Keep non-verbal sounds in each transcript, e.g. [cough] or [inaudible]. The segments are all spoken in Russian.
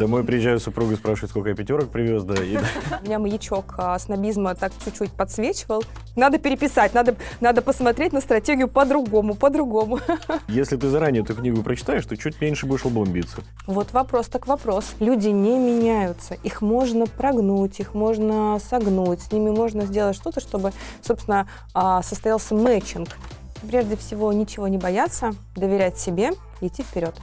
Домой приезжаю супруга спрашивает, сколько я пятерок привез, да. И... У меня маячок а, снобизма так чуть-чуть подсвечивал. Надо переписать, надо, надо посмотреть на стратегию по-другому, по-другому. [laughs] Если ты заранее эту книгу прочитаешь, ты чуть меньше будешь лбом биться. Вот вопрос так вопрос. Люди не меняются. Их можно прогнуть, их можно согнуть, с ними можно сделать что-то, чтобы, собственно, а, состоялся мэтчинг. Прежде всего, ничего не бояться, доверять себе, идти вперед.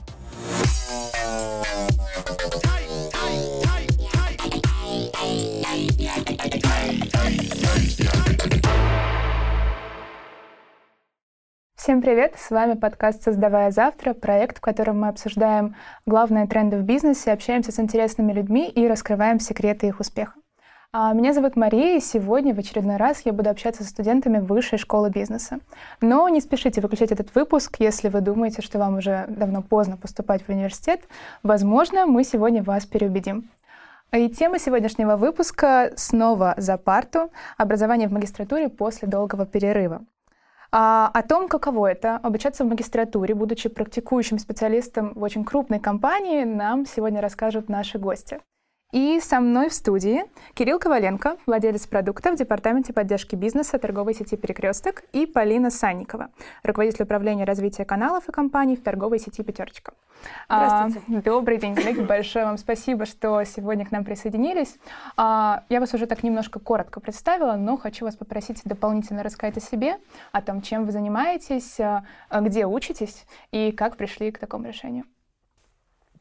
Всем привет! С вами подкаст «Создавая завтра», проект, в котором мы обсуждаем главные тренды в бизнесе, общаемся с интересными людьми и раскрываем секреты их успеха. А, меня зовут Мария, и сегодня в очередной раз я буду общаться со студентами Высшей школы бизнеса. Но не спешите выключать этот выпуск, если вы думаете, что вам уже давно поздно поступать в университет. Возможно, мы сегодня вас переубедим. И тема сегодняшнего выпуска снова за парту «Образование в магистратуре после долгого перерыва». А, о том, каково это обучаться в магистратуре, будучи практикующим специалистом в очень крупной компании, нам сегодня расскажут наши гости. И со мной в студии Кирилл Коваленко, владелец продукта в Департаменте поддержки бизнеса торговой сети «Перекресток», и Полина Санникова, руководитель управления развития каналов и компаний в торговой сети «Пятерочка». Здравствуйте. А, добрый день, коллеги. [laughs] Большое вам спасибо, что сегодня к нам присоединились. А, я вас уже так немножко коротко представила, но хочу вас попросить дополнительно рассказать о себе, о том, чем вы занимаетесь, а, где учитесь и как пришли к такому решению.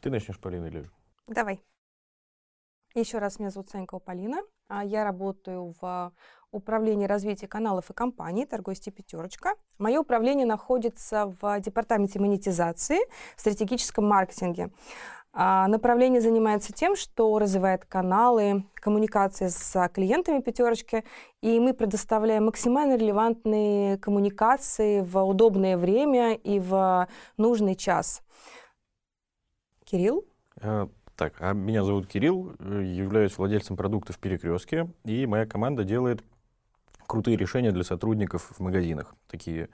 Ты начнешь, Полина, или... Давай. Еще раз, меня зовут Санькова Полина. А, я работаю в управлении развития каналов и компаний торговой сети «Пятерочка». Мое управление находится в департаменте монетизации, в стратегическом маркетинге. А, направление занимается тем, что развивает каналы коммуникации с клиентами «Пятерочки», и мы предоставляем максимально релевантные коммуникации в удобное время и в нужный час. Кирилл? Так, а меня зовут Кирилл, э, являюсь владельцем продуктов «Перекрестки», и моя команда делает крутые решения для сотрудников в магазинах. Такие,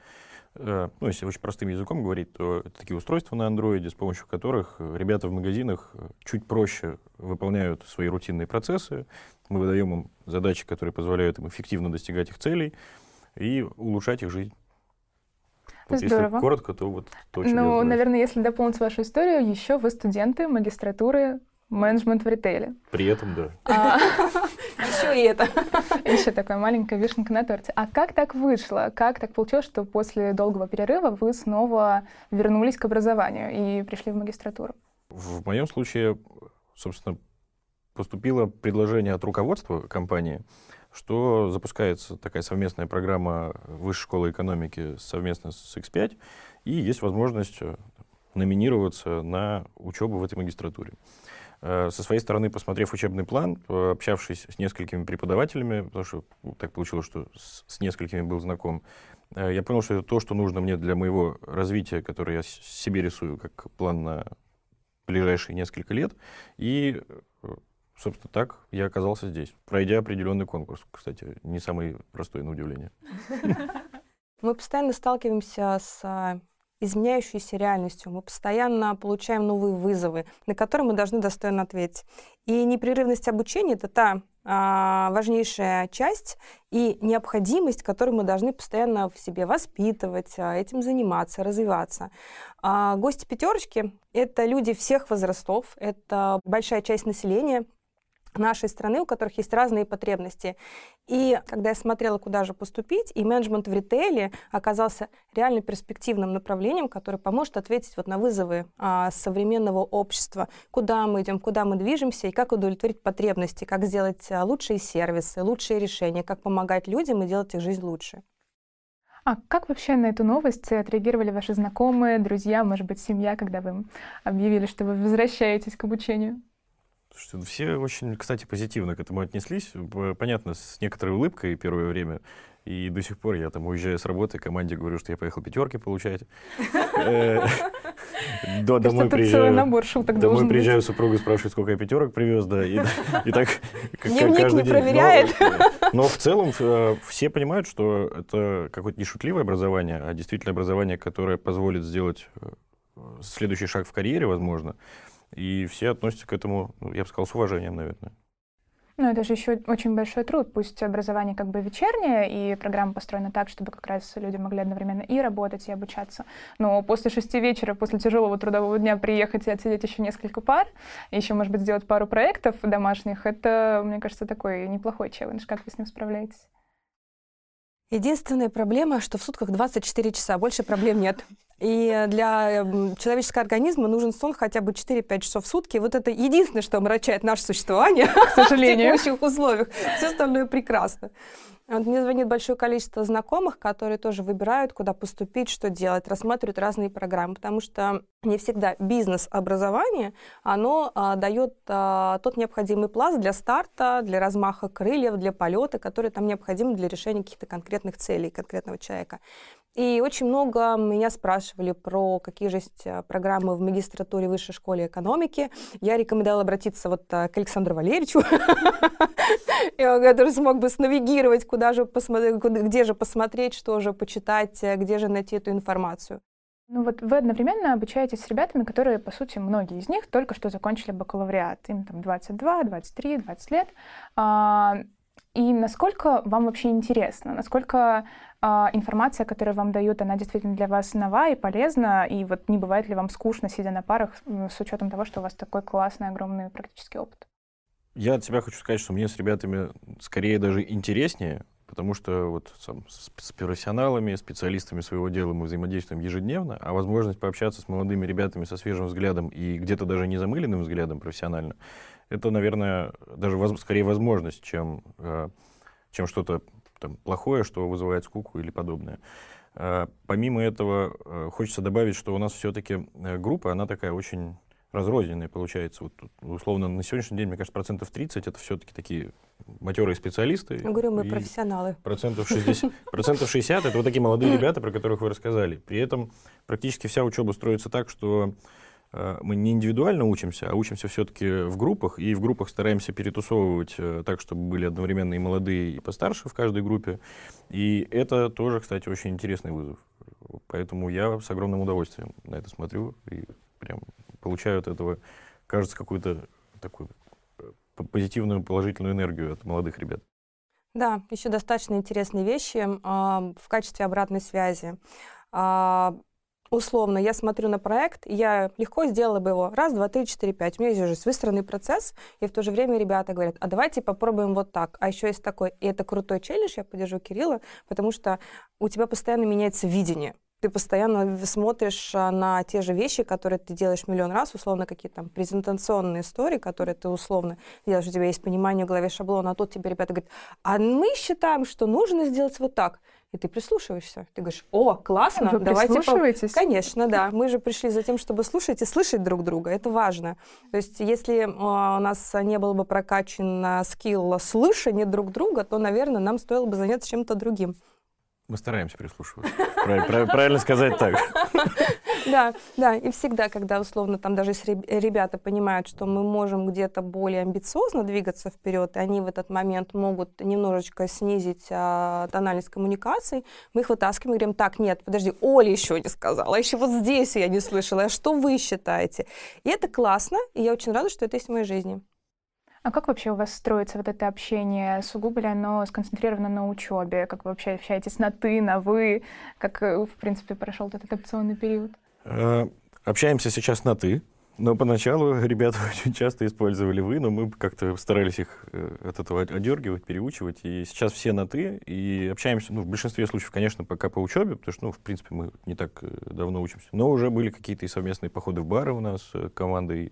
э, ну, если очень простым языком говорить, то это такие устройства на андроиде, с помощью которых ребята в магазинах э, чуть проще выполняют свои рутинные процессы. Мы выдаем им задачи, которые позволяют им эффективно достигать их целей и улучшать их жизнь. Вот Здорово. Если коротко, то вот то, Ну, наверное, если дополнить вашу историю, еще вы студенты магистратуры менеджмент в ритейле. При этом, да. А, [laughs] Еще и это. еще такая маленькая вишенка на торте. А как так вышло? Как так получилось, что после долгого перерыва вы снова вернулись к образованию и пришли в магистратуру? В моем случае, собственно, поступило предложение от руководства компании, что запускается такая совместная программа Высшей школы экономики совместно с X5, и есть возможность э, номинироваться на учебу в этой магистратуре. Э, со своей стороны, посмотрев учебный план, общавшись с несколькими преподавателями, потому что так получилось, что с, несколькими был знаком, э, я понял, что это то, что нужно мне для моего развития, которое я себе рисую как план на ближайшие несколько лет. И собственно, так я оказался здесь, пройдя определенный конкурс. Кстати, не самый простой, на удивление. [laughs] Мы постоянно сталкиваемся с а, изменяющейся реальностью. Мы постоянно получаем новые вызовы, на которые мы должны достойно ответить. И непрерывность обучения — это та а, важнейшая часть и необходимость, которую мы должны постоянно в себе воспитывать, а, этим заниматься, развиваться. А, гости пятерочки — это люди всех возрастов, это большая часть населения, нашей страны, у которых есть разные потребности. И когда я смотрела, куда же поступить, и менеджмент в ритейле оказался реально перспективным направлением, которое поможет ответить вот на вызовы а, современного общества, куда мы идем, куда мы движемся, и как удовлетворить потребности, как сделать а, лучшие сервисы, лучшие решения, как помогать людям и делать их жизнь лучше. А как вообще на эту новость отреагировали ваши знакомые, друзья, может быть, семья, когда вы объявили, что вы возвращаетесь к обучению? Слушайте, ну, все очень, кстати, позитивно к этому отнеслись. Понятно, с некоторой улыбкой первое время. И до сих пор я там уезжаю с работы, команде говорю, что я поехал пятерки получать. Э, [laughs] домой приезжаю. набор шуток Домой приезжаю, супруга спрашивает, сколько я пятерок привез, да. И так [laughs] каждый день. проверяет. Но в целом э, все понимают, что это какое-то не шутливое образование, а действительно образование, которое позволит сделать э, следующий шаг в карьере, возможно. И все относятся к этому, ну, я бы сказал, с уважением, наверное. Ну, это же еще очень большой труд. Пусть образование как бы вечернее, и программа построена так, чтобы как раз люди могли одновременно и работать, и обучаться. Но после шести вечера, после тяжелого трудового дня приехать и отсидеть еще несколько пар, еще, может быть, сделать пару проектов домашних, это, мне кажется, такой неплохой челлендж. Как вы с ним справляетесь? Единственная проблема, что в сутках 24 часа, больше проблем нет. И для человеческого организма нужен сон хотя бы 4-5 часов в сутки. Вот это единственное, что омрачает наше существование, [laughs] к сожалению, в текущих условиях. Все остальное прекрасно. Вот мне звонит большое количество знакомых, которые тоже выбирают, куда поступить, что делать, рассматривают разные программы, потому что не всегда бизнес-образование, оно а, дает а, тот необходимый пласт для старта, для размаха крыльев, для полета, который там необходим для решения каких-то конкретных целей конкретного человека. И очень много меня спрашивали про какие же есть а, программы в магистратуре высшей школе экономики. Я рекомендовала обратиться вот а, к Александру Валерьевичу, [laughs] который смог бы снавигировать, куда же посмотреть, где же посмотреть, что же почитать, э, где же найти эту информацию. Ну вот вы одновременно обучаетесь с ребятами, которые, по сути, многие из них только что закончили бакалавриат. Им там 22, 23, 20 лет. А, и насколько вам вообще интересно? Насколько информация, которую вам дают, она действительно для вас нова и полезна, и вот не бывает ли вам скучно, сидя на парах, с учетом того, что у вас такой классный, огромный практический опыт? Я от себя хочу сказать, что мне с ребятами скорее даже интереснее, потому что вот сам, с, с профессионалами, специалистами своего дела мы взаимодействуем ежедневно, а возможность пообщаться с молодыми ребятами со свежим взглядом и где-то даже не замыленным взглядом профессионально, это, наверное, даже воз, скорее возможность, чем, э, чем что-то там, плохое, что вызывает скуку или подобное. А, помимо этого, э, хочется добавить, что у нас все-таки э, группа, она такая очень разрозненная получается. Вот, условно, на сегодняшний день, мне кажется, процентов 30 это все-таки такие матерые специалисты. Я говорю, мы профессионалы. Процентов 60, процентов 60 это вот такие молодые [laughs] ребята, про которых вы рассказали. При этом практически вся учеба строится так, что мы не индивидуально учимся, а учимся все-таки в группах, и в группах стараемся перетусовывать э, так, чтобы были одновременно и молодые, и постарше в каждой группе. И это тоже, кстати, очень интересный вызов. Поэтому я с огромным удовольствием на это смотрю и прям получаю от этого, кажется, какую-то такую э, позитивную, положительную энергию от молодых ребят. Да, еще достаточно интересные вещи э, в качестве обратной связи. Э, условно, я смотрю на проект, я легко сделала бы его раз, два, три, четыре, пять. У меня есть уже выстроенный процесс, и в то же время ребята говорят, а давайте попробуем вот так. А еще есть такой, и это крутой челлендж, я поддержу Кирилла, потому что у тебя постоянно меняется видение ты постоянно смотришь а, на те же вещи, которые ты делаешь миллион раз, условно, какие-то там презентационные истории, которые ты условно делаешь, у тебя есть понимание в голове шаблона, а тут тебе ребята говорят, а мы считаем, что нужно сделать вот так и ты прислушиваешься. Ты говоришь, о, классно, Вы давайте... прислушиваетесь? По... Конечно, да. Мы же пришли за тем, чтобы слушать и слышать друг друга. Это важно. То есть если у нас не был бы прокачан скилл слышания друг друга, то, наверное, нам стоило бы заняться чем-то другим. Мы стараемся прислушиваться. Правильно сказать так. [laughs] Да, да, и всегда, когда условно там даже ребята понимают, что мы можем где-то более амбициозно двигаться вперед, и они в этот момент могут немножечко снизить а, тональность коммуникаций, мы их вытаскиваем и говорим, так, нет, подожди, Оля еще не сказала, еще вот здесь я не слышала, а что вы считаете? И это классно, и я очень рада, что это есть в моей жизни. А как вообще у вас строится вот это общение? Сугубо ли оно сконцентрировано на учебе? Как вы вообще общаетесь на «ты», на «вы»? Как, э, в принципе, прошел этот адаптационный период? Э, общаемся сейчас на «ты». Но поначалу ребята [laughs] очень часто использовали «вы», но мы как-то старались их э, от этого одергивать, переучивать. И сейчас все на «ты», и общаемся, ну, в большинстве случаев, конечно, пока по учебе, потому что, ну, в принципе, мы не так давно учимся. Но уже были какие-то совместные походы в бары у нас командой э,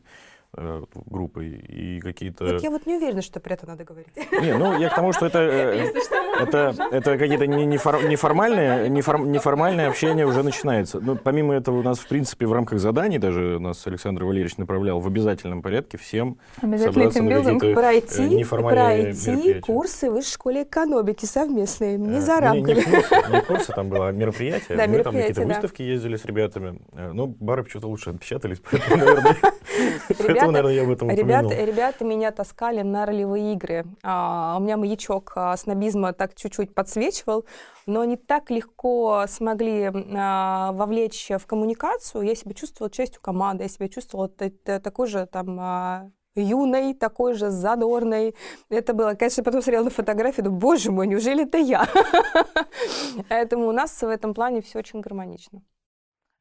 группой и какие-то... Вот я вот не уверена, что про это надо говорить. Не, ну я к тому, что это, э, [laughs] это, это какие-то неформальные, неформальное общение уже начинается. Но помимо этого у нас, в принципе, в рамках заданий даже нас Александр Валерьевич направлял в обязательном порядке всем собраться на какие-то э, пройти, пройти курсы в высшей школе экономики совместные, не э, за рамками. Не, не, курсы, не курсы, там было мероприятие. Да, Мы там какие-то да. выставки ездили с ребятами. Но бары почему-то лучше отпечатались, поэтому, наверное, [laughs] [laughs] Поэтому, наверное, я об этом ребята, ребята меня таскали на ролевые игры. А, у меня маячок а, снобизма так чуть-чуть подсвечивал, но они так легко смогли а, вовлечь в коммуникацию. Я себя чувствовала частью команды, я себя чувствовала такой же там а, юной, такой же задорной. Это было, конечно, потом смотрела на фотографии, думаю, боже мой, неужели это я? [laughs] Поэтому у нас в этом плане все очень гармонично.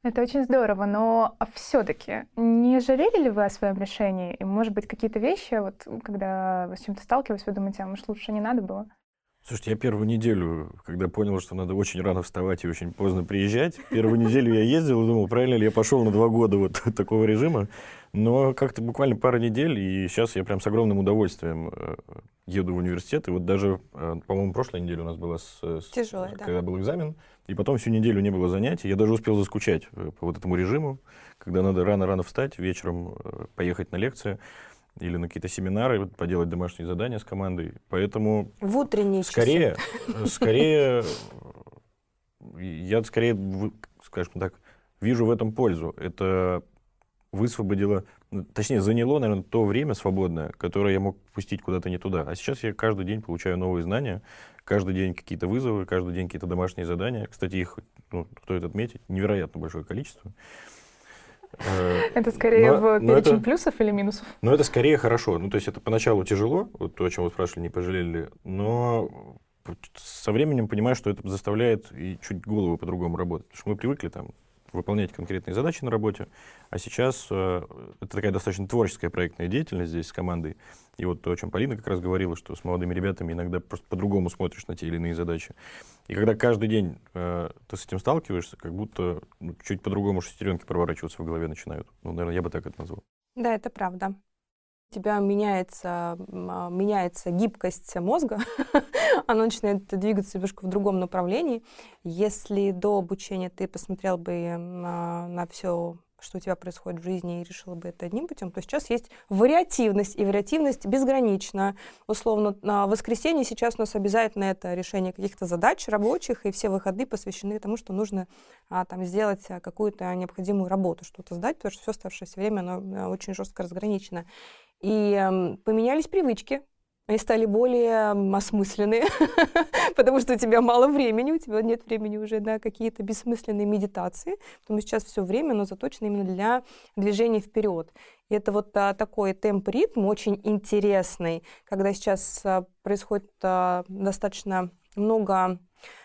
Это очень здорово, но все-таки не жалели ли вы о своем решении? И, может быть, какие-то вещи, вот когда вы с чем-то сталкивались, вы думаете, а может, лучше не надо было? Слушайте, я первую неделю, когда понял, что надо очень рано вставать и очень поздно приезжать, первую неделю я ездил и думал, правильно ли я пошел на два года вот [laughs] такого режима. Но как-то буквально пара недель, и сейчас я прям с огромным удовольствием э, еду в университет. И вот даже, э, по-моему, прошлой неделе у нас была, с, с, Тяжелая, когда да. был экзамен, и потом всю неделю не было занятий. Я даже успел заскучать э, по вот этому режиму, когда надо рано-рано встать, вечером поехать на лекции или на какие-то семинары, поделать домашние задания с командой. Поэтому... В утренние скорее, часы. Скорее, я скорее, скажем так, вижу в этом пользу. Это высвободило, ну, точнее, заняло, наверное, то время свободное, которое я мог пустить куда-то не туда. А сейчас я каждый день получаю новые знания, каждый день какие-то вызовы, каждый день какие-то домашние задания. Кстати, их, ну, стоит отметить, невероятно большое количество. Э, это скорее но, в перечень это, плюсов или минусов? Ну, это скорее хорошо. Ну, то есть это поначалу тяжело, вот то, о чем вы спрашивали, не пожалели, но со временем понимаю, что это заставляет и чуть голову по-другому работать. Потому что мы привыкли там выполнять конкретные задачи на работе. А сейчас э, это такая достаточно творческая проектная деятельность здесь с командой. И вот то, о чем Полина как раз говорила, что с молодыми ребятами иногда просто по-другому смотришь на те или иные задачи. И когда каждый день э, ты с этим сталкиваешься, как будто ну, чуть по-другому шестеренки проворачиваться в голове начинают. Ну, наверное, я бы так это назвал. Да, это правда у тебя меняется, а, меняется гибкость мозга, [laughs] оно начинает двигаться немножко в другом направлении. Если до обучения ты посмотрел бы на, на все что у тебя происходит в жизни, и решила бы это одним путем, то сейчас есть вариативность, и вариативность безгранична. Условно, на воскресенье сейчас у нас обязательно это решение каких-то задач рабочих, и все выходные посвящены тому, что нужно а, там, сделать какую-то необходимую работу, что-то сдать, потому что все оставшееся время оно а, очень жестко разграничено. И э, поменялись привычки, они стали более осмысленные, [laughs] потому что у тебя мало времени, у тебя нет времени уже на какие-то бессмысленные медитации, потому что сейчас все время, оно заточено именно для движения вперед. И это вот а, такой темп-ритм очень интересный, когда сейчас а, происходит а, достаточно много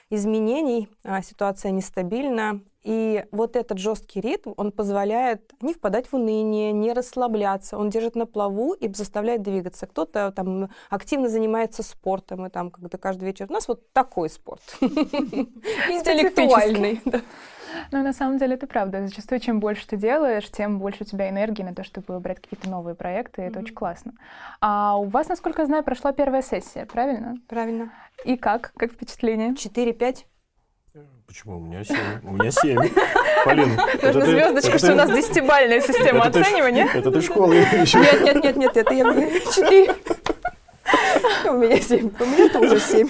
изменений, а, ситуация нестабильна, и вот этот жесткий ритм, он позволяет не впадать в уныние, не расслабляться, он держит на плаву и заставляет двигаться. Кто-то там активно занимается спортом, и там когда каждый вечер у нас вот такой спорт. [laughs] Интеллектуальный. Ну, на самом деле, это правда. Зачастую, чем больше ты делаешь, тем больше у тебя энергии на то, чтобы брать какие-то новые проекты, и это очень классно. А у вас, насколько я знаю, прошла первая сессия, правильно? Правильно. И как? Как впечатление? 4-5. Почему? У меня семь. У меня семь. Полин, Нужно звездочка, что у нас десятибальная система оценивания. Это ты школы еще. Нет, нет, нет, нет, это я четыре. У меня семь. У меня тоже семь.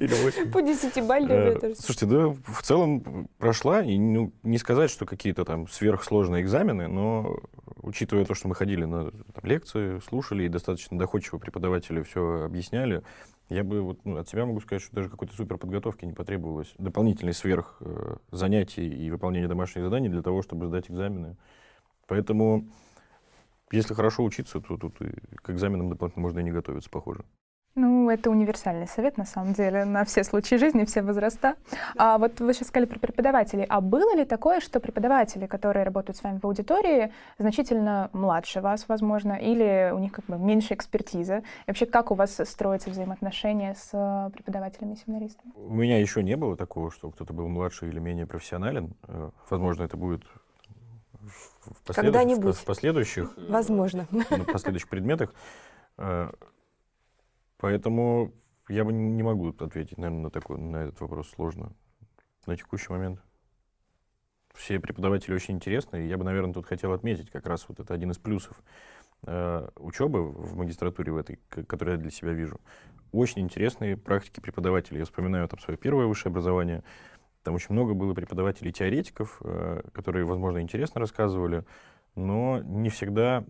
Или восемь. По десятибальной тоже. Слушайте, да, в целом прошла, и ну, не сказать, что какие-то там сверхсложные экзамены, но учитывая то, что мы ходили на там, лекции, слушали, и достаточно доходчиво преподаватели все объясняли, я бы вот, ну, от себя могу сказать, что даже какой-то супер подготовки не потребовалось. Дополнительной сверх э, занятий и выполнения домашних заданий для того, чтобы сдать экзамены. Поэтому, если хорошо учиться, то тут и к экзаменам дополнительно можно и не готовиться, похоже. Ну, это универсальный совет, на самом деле, на все случаи жизни, все возраста. А вот вы сейчас сказали про преподавателей. А было ли такое, что преподаватели, которые работают с вами в аудитории, значительно младше вас, возможно, или у них как бы меньше экспертизы? И вообще, как у вас строятся взаимоотношения с э, преподавателями-семинаристами? У меня еще не было такого, что кто-то был младше или менее профессионален. Э, возможно, это будет в, послед... Когда-нибудь. в последующих, Возможно. на последующих предметах. Поэтому я бы не могу ответить, наверное, на, такой, на этот вопрос сложно. На текущий момент все преподаватели очень интересные. Я бы, наверное, тут хотел отметить как раз вот это один из плюсов э, учебы в магистратуре в этой, которую я для себя вижу. Очень интересные практики преподавателей. Я вспоминаю там свое первое высшее образование. Там очень много было преподавателей-теоретиков, э, которые, возможно, интересно рассказывали, но не всегда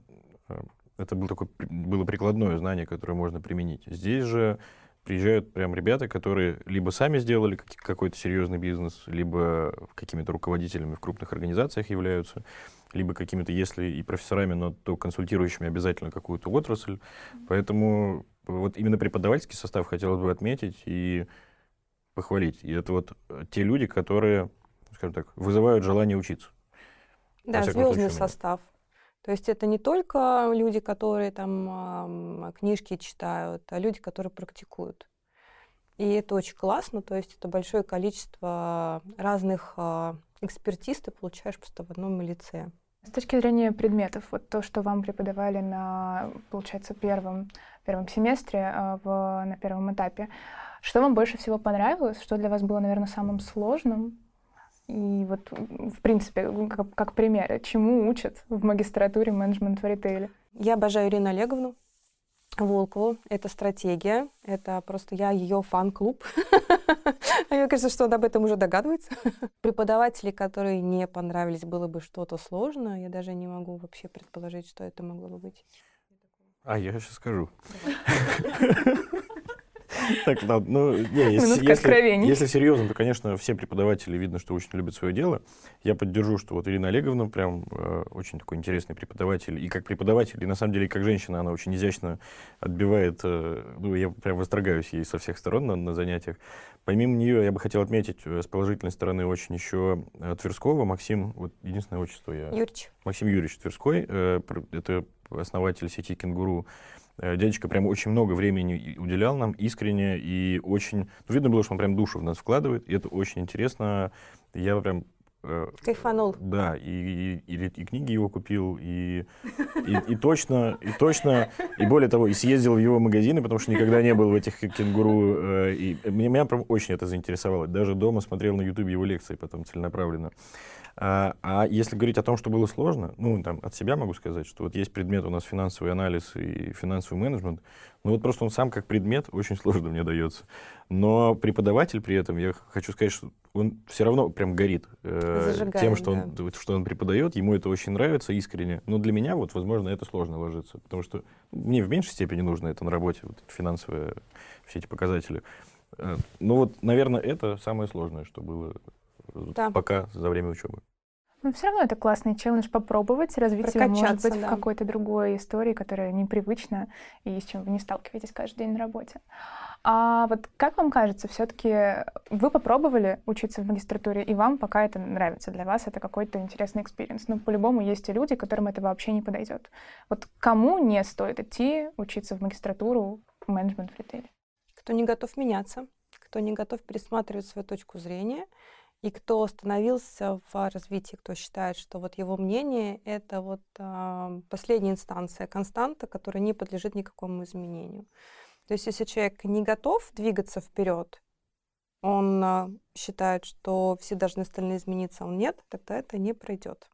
э, это было такое было прикладное знание, которое можно применить. Здесь же приезжают прям ребята, которые либо сами сделали какой-то серьезный бизнес, либо какими-то руководителями в крупных организациях являются, либо какими-то, если и профессорами, но то консультирующими обязательно какую-то отрасль. Поэтому вот именно преподавательский состав хотелось бы отметить и похвалить. И это вот э, те люди, которые, скажем так, вызывают желание учиться. Да, звездный состав. То есть это не только люди, которые там книжки читают, а люди, которые практикуют. И это очень классно, то есть это большое количество разных а, экспертиз ты получаешь просто в одном лице. С точки зрения предметов, вот то, что вам преподавали на, получается, первом, первом семестре, а, в, на первом этапе, что вам больше всего понравилось, что для вас было, наверное, самым сложным, и вот, в принципе, как, как примеры, чему учат в магистратуре менеджмент в ритейле? Я обожаю Ирину Олеговну Волкову. Это стратегия. Это просто я ее фан-клуб. [laughs] А мне кажется, что он об этом уже догадывается. [laughs] Преподаватели, которые не понравились, было бы что-то сложное. Я даже не могу вообще предположить, что это могло бы быть. А, я сейчас скажу. [laughs] Так, ну, не, если, если, если серьезно, то, конечно, все преподаватели видно, что очень любят свое дело. Я поддержу, что вот Ирина Олеговна прям э, очень такой интересный преподаватель. И как преподаватель, и на самом деле, как женщина, она очень изящно отбивает. Э, ну, я прям восторгаюсь ей со всех сторон на, на занятиях. Помимо нее, я бы хотел отметить э, с положительной стороны очень еще Тверского, Максим, вот единственное отчество я... Юрьевич. Максим Юрьевич Тверской, э, это основатель сети «Кенгуру», дядечка прям очень много времени уделял нам, искренне, и очень... Ну, видно было, что он прям душу в нас вкладывает, и это очень интересно. Я прям э, Кайфанул. Да, и, и, и, и книги его купил, и, и, и точно, и точно, и более того, и съездил в его магазины, потому что никогда не был в этих кенгуру, э, и меня, меня прям очень это заинтересовало. Даже дома смотрел на YouTube его лекции потом целенаправленно. А, а если говорить о том, что было сложно, ну, там, от себя могу сказать, что вот есть предмет у нас финансовый анализ и финансовый менеджмент, ну, вот просто он сам как предмет [laughs] очень сложно мне дается. Но преподаватель при этом, я хочу сказать, что он все равно прям горит э, тем, что, да. он, что он преподает, ему это очень нравится искренне. Но для меня, вот, возможно, это сложно ложится, потому что мне в меньшей степени нужно это на работе, вот, финансовые все эти показатели. Э, ну вот, наверное, это самое сложное, что было да. пока за время учебы. Но все равно это классный челлендж попробовать, развить его, может быть, да. в какой-то другой истории, которая непривычна и с чем вы не сталкиваетесь каждый день на работе. А вот как вам кажется, все-таки вы попробовали учиться в магистратуре, и вам пока это нравится, для вас это какой-то интересный experience. Но по-любому есть и люди, которым это вообще не подойдет. Вот кому не стоит идти учиться в магистратуру в менеджмент в ритейле? Кто не готов меняться, кто не готов пересматривать свою точку зрения, и кто остановился в развитии, кто считает, что вот его мнение — это вот э, последняя инстанция, константа, которая не подлежит никакому изменению. То есть если человек не готов двигаться вперед, он э, считает, что все должны остальные измениться, а он нет, тогда это не пройдет.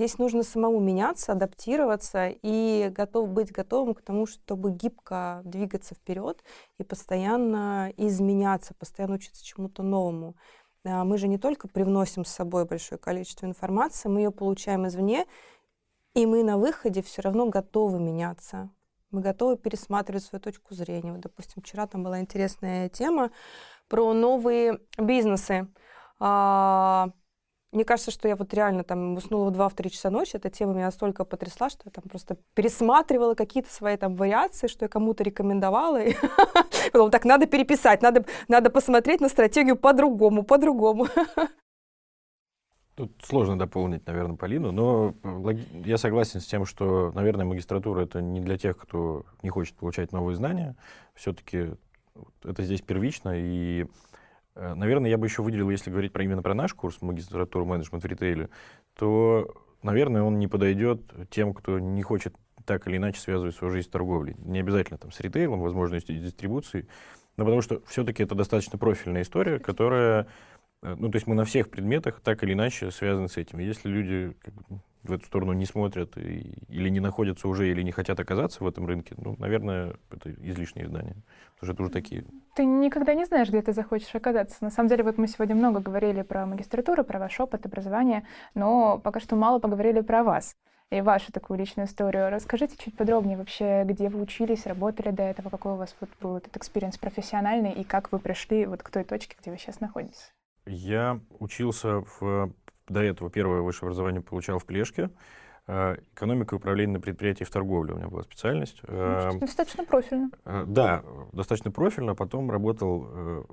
Здесь нужно самому меняться, адаптироваться и готов быть готовым к тому, чтобы гибко двигаться вперед и постоянно изменяться, постоянно учиться чему-то новому. А, мы же не только привносим с собой большое количество информации, мы ее получаем извне, и мы на выходе все равно готовы меняться. Мы готовы пересматривать свою точку зрения. Вот, допустим, вчера там была интересная тема про новые бизнесы. А, мне кажется, что я вот реально там уснула в 2-3 часа ночи. Эта тема меня настолько потрясла, что я там просто пересматривала какие-то свои там вариации, что я кому-то рекомендовала. И [laughs] потом так, надо переписать, надо, надо посмотреть на стратегию по-другому, по-другому. [laughs] Тут сложно дополнить, наверное, Полину, но я согласен с тем, что, наверное, магистратура — это не для тех, кто не хочет получать новые знания. Все-таки это здесь первично, и Э, наверное, я бы еще выделил, если говорить про, именно про наш курс магистратуры менеджмент в ритейле, то, наверное, он не подойдет тем, кто не хочет так или иначе связывать свою жизнь с торговлей. Не обязательно там с ритейлом, возможностью дистрибуции, но потому что все-таки это достаточно профильная история, которая Э, ну, то есть мы на всех предметах так или иначе связаны с этим. Если люди в эту сторону не смотрят и, или не находятся уже, или не хотят оказаться в этом рынке, ну, наверное, это излишнее знание. Потому что это уже такие... Ты никогда не знаешь, где ты захочешь оказаться. На самом деле, вот мы сегодня много говорили про магистратуру, про ваш опыт образования, но пока что мало поговорили про вас. и вашу такую личную историю. Расскажите чуть подробнее вообще, где вы учились, работали до этого, какой у вас вот был этот experience профессиональный, и как вы пришли вот к той точке, где вы сейчас находитесь? Я учился в... До этого первое высшее образование получал в Плешке. Э, экономика и управление на предприятии в торговле у меня была специальность. Ну, достаточно профильно. Э, да, достаточно профильно. Потом работал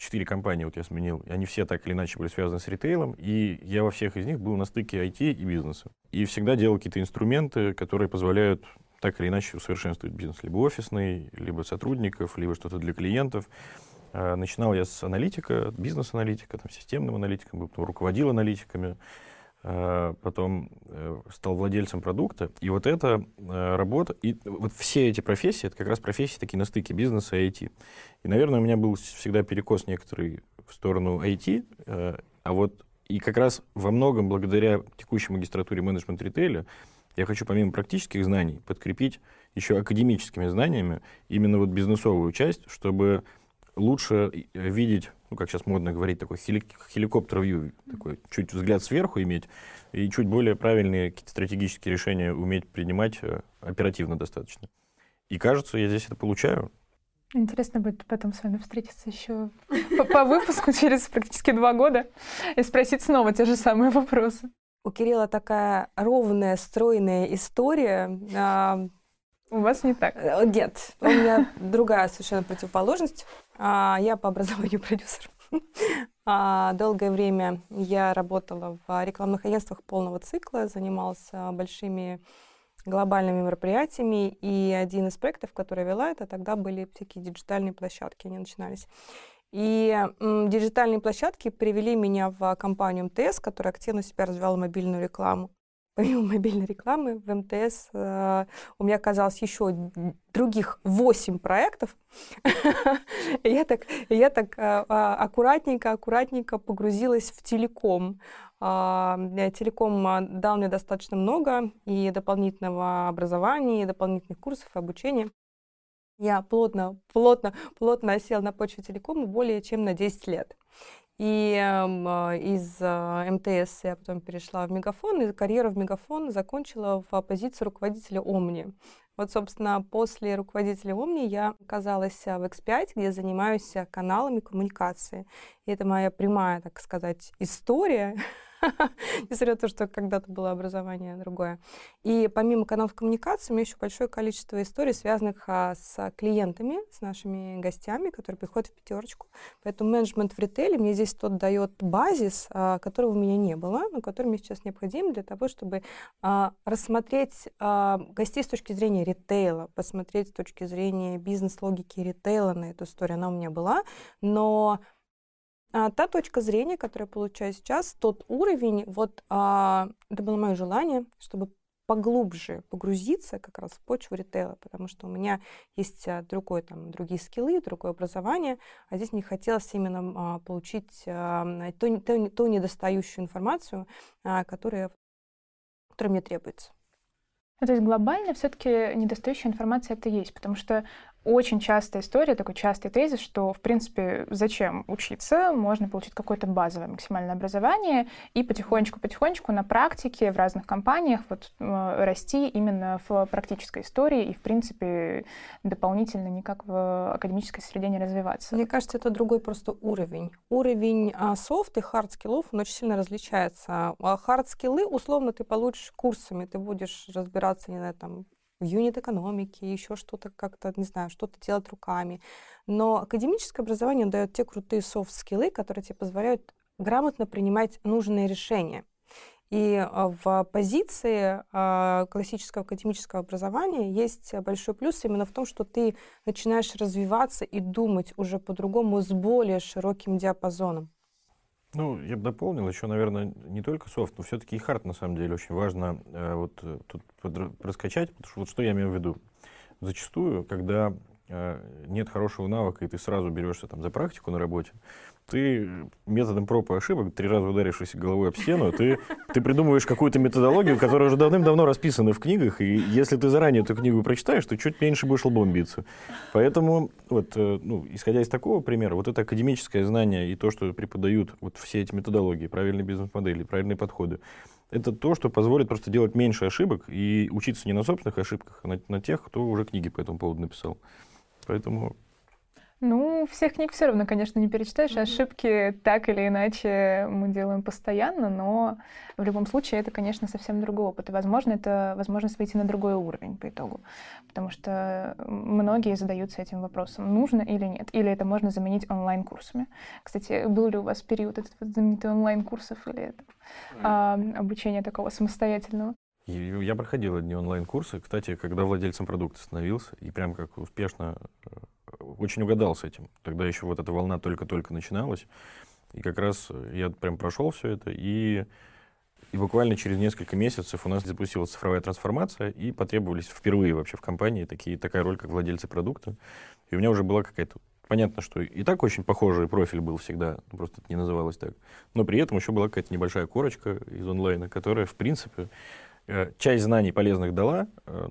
четыре компании вот я сменил, они все так или иначе были связаны с ритейлом, и я во всех из них был на стыке IT и бизнеса. И всегда делал какие-то инструменты, которые позволяют так или иначе усовершенствовать бизнес, либо офисный, либо сотрудников, либо что-то для клиентов. А, начинал я с аналитика, бизнес-аналитика, там, системным аналитиком, потом руководил аналитиками, а, потом э, стал владельцем продукта. И вот эта э, работа, и вот все эти профессии, это как раз профессии такие на стыке бизнеса и IT. И, наверное, у меня был всегда перекос некоторый в сторону IT, э, а вот и как раз во многом благодаря текущей магистратуре менеджмент ритейля я хочу помимо практических знаний подкрепить еще академическими знаниями именно вот бизнесовую часть, чтобы лучше видеть ну, как сейчас модно говорить, такой хели хеликоптер-вью, такой чуть взгляд сверху иметь, и чуть более правильные какие-то стратегические решения уметь принимать э, оперативно достаточно. И кажется, я здесь это получаю. Интересно будет потом с вами встретиться еще [laughs] по выпуску через практически два года и спросить снова те же самые вопросы. У Кирилла такая ровная, стройная история. А, у вас не так? Э, нет, у меня другая совершенно противоположность. А, я по образованию [laughs] продюсер. А, долгое время я работала в рекламных агентствах полного цикла, занималась большими глобальными мероприятиями, и один из проектов, который я вела, это тогда были всякие диджитальные площадки, они начинались. И м, диджитальные площадки привели меня в компанию МТС, которая активно себя развивала мобильную рекламу [laughs] помимо мобильной рекламы в МТС э, у меня оказалось еще других 8 проектов. [laughs] я так, я так э, а, аккуратненько, аккуратненько погрузилась в телеком. А, телеком а, дал мне достаточно много и дополнительного образования, и дополнительных курсов, и обучения. Я плотно, плотно, плотно осела на почве телекома более чем на 10 лет. И э, из э, МТС я потом перешла в Мегафон, и карьеру в Мегафон закончила в позиции руководителя Омни. Вот, собственно, после руководителя Омни я оказалась в X5, где занимаюсь каналами коммуникации. И это моя прямая, так сказать, история [laughs] [laughs] несмотря на то, что когда-то было образование другое. И помимо каналов коммуникации, у меня еще большое количество историй, связанных а, с клиентами, с нашими гостями, которые приходят в пятерочку. Поэтому менеджмент в ритейле мне здесь тот дает базис, а, которого у меня не было, но который мне сейчас необходим для того, чтобы а, рассмотреть гостей с точки зрения ритейла, посмотреть с точки зрения бизнес-логики ритейла на эту историю. Она у меня была, но а, та точка зрения, которую я получаю сейчас, тот уровень, вот а, это было мое желание, чтобы поглубже погрузиться как раз в почву ритейла, потому что у меня есть а, другой, там, другие скиллы, другое образование, а здесь мне хотелось именно а, получить а, ту, ту, ту недостающую информацию, а, которая, которая мне требуется. Ну, то есть глобально все-таки недостающая информация это есть, потому что очень частая история, такой частый тезис, что, в принципе, зачем учиться, можно получить какое-то базовое максимальное образование и потихонечку-потихонечку на практике в разных компаниях вот, э, расти именно в практической истории и, в принципе, дополнительно никак в академической среде не развиваться. Мне кажется, это другой просто уровень. Уровень а, софт и hard скиллов, он очень сильно различается. А hard скиллы, условно, ты получишь курсами, ты будешь разбираться, не знаю, там, в юнит-экономике, еще что-то как-то, не знаю, что-то делать руками. Но академическое образование дает те крутые софт-скиллы, которые тебе позволяют грамотно принимать нужные решения. И а, в позиции а, классического академического образования есть большой плюс именно в том, что ты начинаешь развиваться и думать уже по-другому с более широким диапазоном. Ну, я бы дополнил еще, наверное, не только софт, но все-таки и hard, на самом деле, очень важно э, вот э, тут раскачать, потому что вот что я имею в виду. Зачастую, когда э, нет хорошего навыка, и ты сразу берешься там за практику на работе, ты методом проб и ошибок, три раза ударившись головой об стену, ты, ты придумываешь какую-то методологию, которая уже давным-давно расписана в книгах, и если ты заранее эту книгу прочитаешь, то чуть меньше будешь лбом биться. Поэтому, вот, э, ну, исходя из такого примера, вот это академическое знание и то, что преподают вот все эти методологии, правильные бизнес-модели, правильные подходы, это то, что позволит просто делать меньше ошибок и учиться не на собственных ошибках, а на, на тех, кто уже книги по этому поводу написал. Поэтому ну, всех книг все равно, конечно, не перечитаешь. Mm-hmm. Ошибки так или иначе мы делаем постоянно, но в любом случае это, конечно, совсем другой опыт. И, возможно, это возможность выйти на другой уровень по итогу. Потому что многие задаются этим вопросом, нужно или нет. Или это можно заменить онлайн-курсами. Кстати, был ли у вас период этот вот знаменитый онлайн-курсов или это, mm-hmm. а, обучения такого самостоятельного? Я проходил одни онлайн-курсы, кстати, когда владельцем продукта становился, и прям как успешно э, очень угадал с этим. Тогда еще вот эта волна только-только начиналась. И как раз я прям прошел все это, и, и буквально через несколько месяцев у нас запустилась цифровая трансформация, и потребовались впервые вообще в компании такие, такая роль, как владельцы продукта. И у меня уже была какая-то... Понятно, что и так очень похожий профиль был всегда, просто это не называлось так. Но при этом еще была какая-то небольшая корочка из онлайна, которая, в принципе, э, часть знаний полезных дала, э,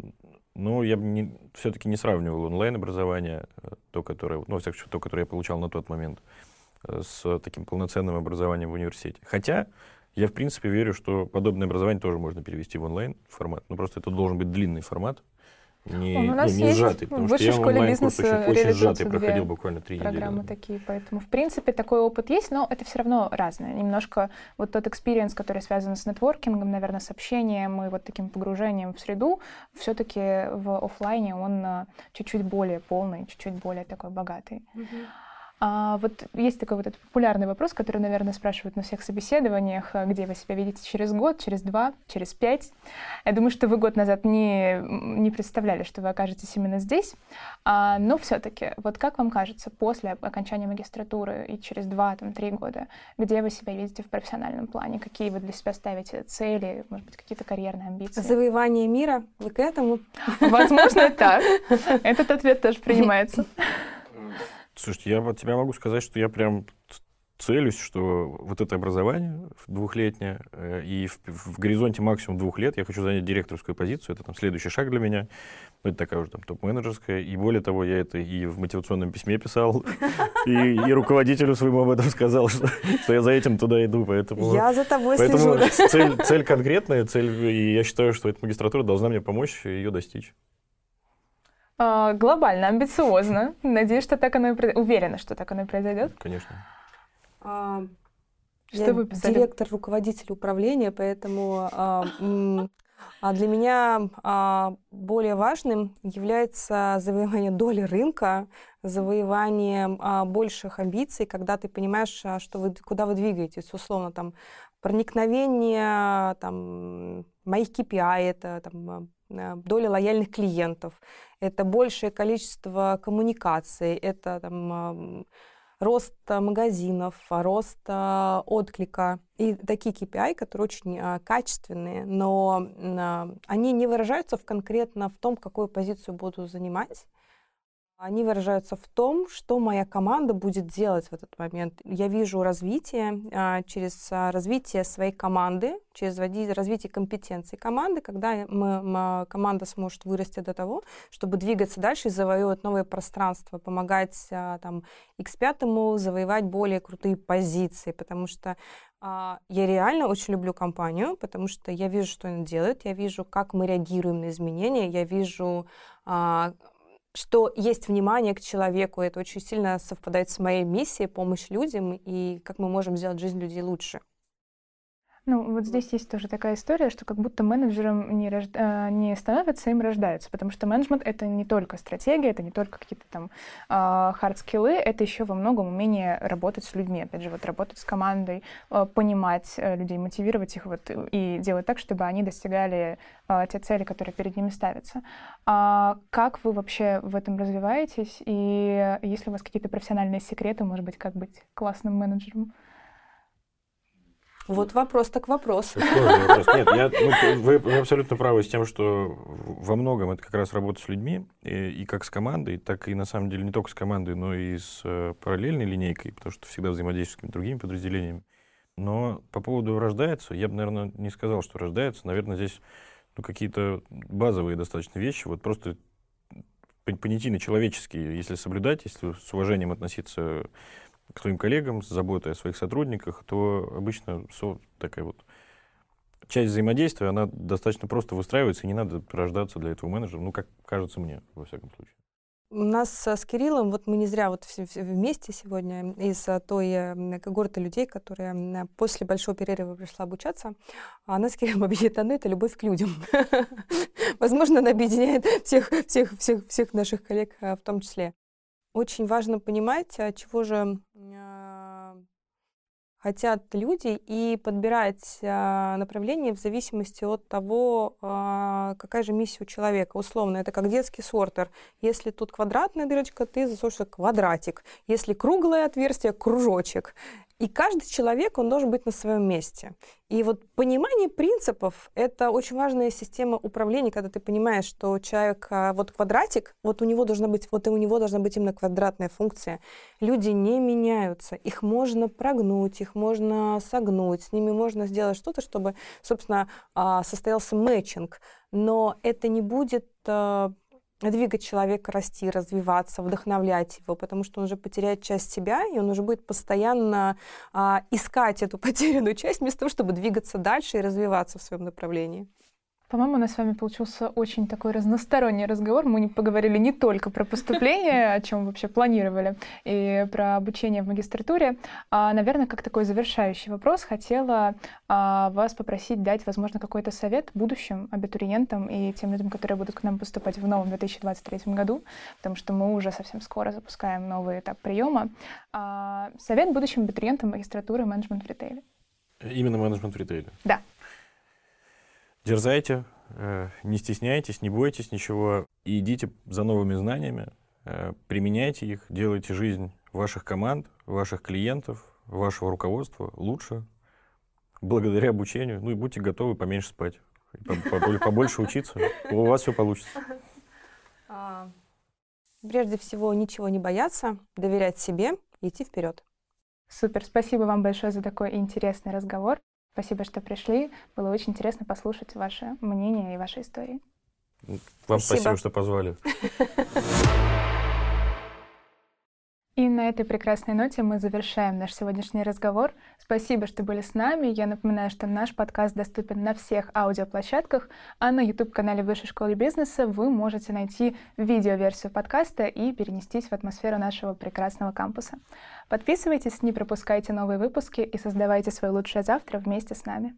ну, я бы все-таки не сравнивал онлайн-образование, э, то, которое, ну, во всяком случае, то, которое я получал на тот момент, э, с таким полноценным образованием в университете. Хотя я, в принципе, верю, что подобное образование тоже можно перевести в онлайн-формат. Ну, просто это должен быть длинный формат, не, у нас ну, не есть сжатый, потому в высшей что я школе бизнеса очень, очень сжатый проходил буквально три недели. Программы такие, поэтому, в принципе, такой опыт есть, но это все равно разное. Немножко вот тот experience, который связан с нетворкингом, наверное, с общением и вот таким погружением в среду, все-таки в офлайне он а, чуть-чуть более полный, чуть-чуть более такой богатый. Mm-hmm. А вот есть такой вот этот популярный вопрос, который, наверное, спрашивают на всех собеседованиях, а, где вы себя видите через год, через два, через пять. Я думаю, что вы год назад не, не представляли, что вы окажетесь именно здесь. А, но все-таки, вот как вам кажется, после окончания магистратуры и через два, там, три года, где вы себя видите в профессиональном плане? Какие вы для себя ставите цели, может быть, какие-то карьерные амбиции? Завоевание мира? Вы к этому? Возможно, так. [laughs] Этот ответ тоже принимается. [laughs] Слушайте, я от тебя могу сказать, что я прям целюсь, что вот это образование двухлетнее, э, и в, в горизонте максимум двух лет я хочу занять директорскую позицию, это там следующий шаг для меня, это такая уже там топ-менеджерская, и более того, я это и в мотивационном письме писал, [laughs] и, и руководителю своему об этом сказал, что, что я за этим туда иду, поэтому... Я за тобой поэтому слежу. Цель, цель конкретная, цель, и я считаю, что эта магистратура должна мне помочь ее достичь. А, глобально, амбициозно. Надеюсь, что так оно и произойдет. Уверена, что так оно и произойдет. Конечно. А, что я вы писали? Директор, руководитель управления, поэтому а, а для меня а, более важным является завоевание доли рынка, завоевание а, больших амбиций, когда ты понимаешь, а, что вы, куда вы двигаетесь, условно, там, проникновение там, моих KPI, это там, доля лояльных клиентов, это большее количество коммуникаций, это там, рост магазинов, рост отклика. И такие KPI, которые очень а, качественные, но а, они не выражаются в конкретно в том, какую позицию буду занимать. Они выражаются в том, что моя команда будет делать в этот момент. Я вижу развитие а, через а, развитие своей команды, через развитие компетенций команды, когда мы, команда сможет вырасти до того, чтобы двигаться дальше и завоевывать новые пространства, помогать а, там, X5 завоевать более крутые позиции, потому что я реально очень люблю компанию, потому что я вижу, что она делает, я вижу, как мы реагируем на изменения, я вижу, что есть внимание к человеку. Это очень сильно совпадает с моей миссией помощь людям и как мы можем сделать жизнь людей лучше. Ну, вот здесь есть тоже такая история, что как будто менеджером не, рожд... А, не становятся, им рождаются, потому что менеджмент — это не только стратегия, это не только какие-то там хард-скиллы, это еще во многом умение работать с людьми, опять же, вот работать с командой, а, понимать э, людей, мотивировать их вот, и делать так, чтобы они достигали а, те цели, которые перед ними ставятся. А как вы вообще в этом развиваетесь, и есть ли у вас какие-то профессиональные секреты, может быть, как быть классным менеджером? Вот вопрос так вопрос. вопрос. Нет, я, ну, вы, вы абсолютно правы с тем, что во многом это как раз работа с людьми, и, и как с командой, так и на самом деле не только с командой, но и с э, параллельной линейкой, потому что всегда взаимодействуешь с какими-то другими подразделениями. Но по поводу рождается, я бы, наверное, не сказал, что рождается. Наверное, здесь ну, какие-то базовые достаточно вещи, вот просто понятийно-человеческие, если соблюдать, если с уважением относиться к своим коллегам, с заботой о своих сотрудниках, то обычно со, такая вот часть взаимодействия, она достаточно просто выстраивается, и не надо рождаться для этого менеджера, ну, как кажется мне, во всяком случае. У нас с Кириллом, вот мы не зря вот все, вместе сегодня из той э, когорты людей, которые после большого перерыва пришла обучаться, а нас с Кириллом [laughs] объединяет одно — это любовь к людям. [laughs] Возможно, она объединяет всех, всех, всех, всех наших коллег э, в том числе. Очень важно понимать, а чего же хотят люди и подбирать а, направление в зависимости от того, а, какая же миссия у человека. Условно, это как детский сортер. Если тут квадратная дырочка, ты засунешь квадратик. Если круглое отверстие, кружочек. И каждый человек, он должен быть на своем месте. И вот понимание принципов — это очень важная система управления, когда ты понимаешь, что человек, а, вот квадратик, вот у него должна быть, вот у него должна быть именно квадратная функция. Люди не меняются, их можно прогнуть, их можно согнуть, с ними можно сделать что-то, чтобы, собственно, а, состоялся мэтчинг. Но это не будет а, двигать человека, расти, развиваться, вдохновлять его, потому что он уже потеряет часть себя, и он уже будет постоянно а, искать эту [laughs] потерянную часть вместо того, чтобы двигаться дальше и развиваться в своем направлении. По-моему, у нас с вами получился очень такой разносторонний разговор. Мы не поговорили не только про поступление, [laughs] о чем вообще планировали, и про обучение в магистратуре. А, наверное, как такой завершающий вопрос, хотела а, вас попросить дать, возможно, какой-то совет будущим абитуриентам и тем людям, которые будут к нам поступать в новом 2023 году, потому что мы уже совсем скоро запускаем новый этап приема. А, совет будущим абитуриентам магистратуры менеджмент в ритейле. Именно менеджмент в ритейле? Да. Дерзайте, э, не стесняйтесь, не бойтесь ничего, и идите за новыми знаниями, э, применяйте их, делайте жизнь ваших команд, ваших клиентов, вашего руководства лучше, благодаря обучению. Ну и будьте готовы поменьше спать, побольше учиться. У вас все получится. А, прежде всего, ничего не бояться, доверять себе, идти вперед. Супер, спасибо вам большое за такой интересный разговор. Спасибо, что пришли. Было очень интересно послушать ваше мнение и ваши истории. Вам спасибо, спасибо что позвали. [laughs] И на этой прекрасной ноте мы завершаем наш сегодняшний разговор. Спасибо, что были с нами. Я напоминаю, что наш подкаст доступен на всех аудиоплощадках, а на YouTube-канале Высшей школы бизнеса вы можете найти видеоверсию подкаста и перенестись в атмосферу нашего прекрасного кампуса. Подписывайтесь, не пропускайте новые выпуски и создавайте свое лучшее завтра вместе с нами.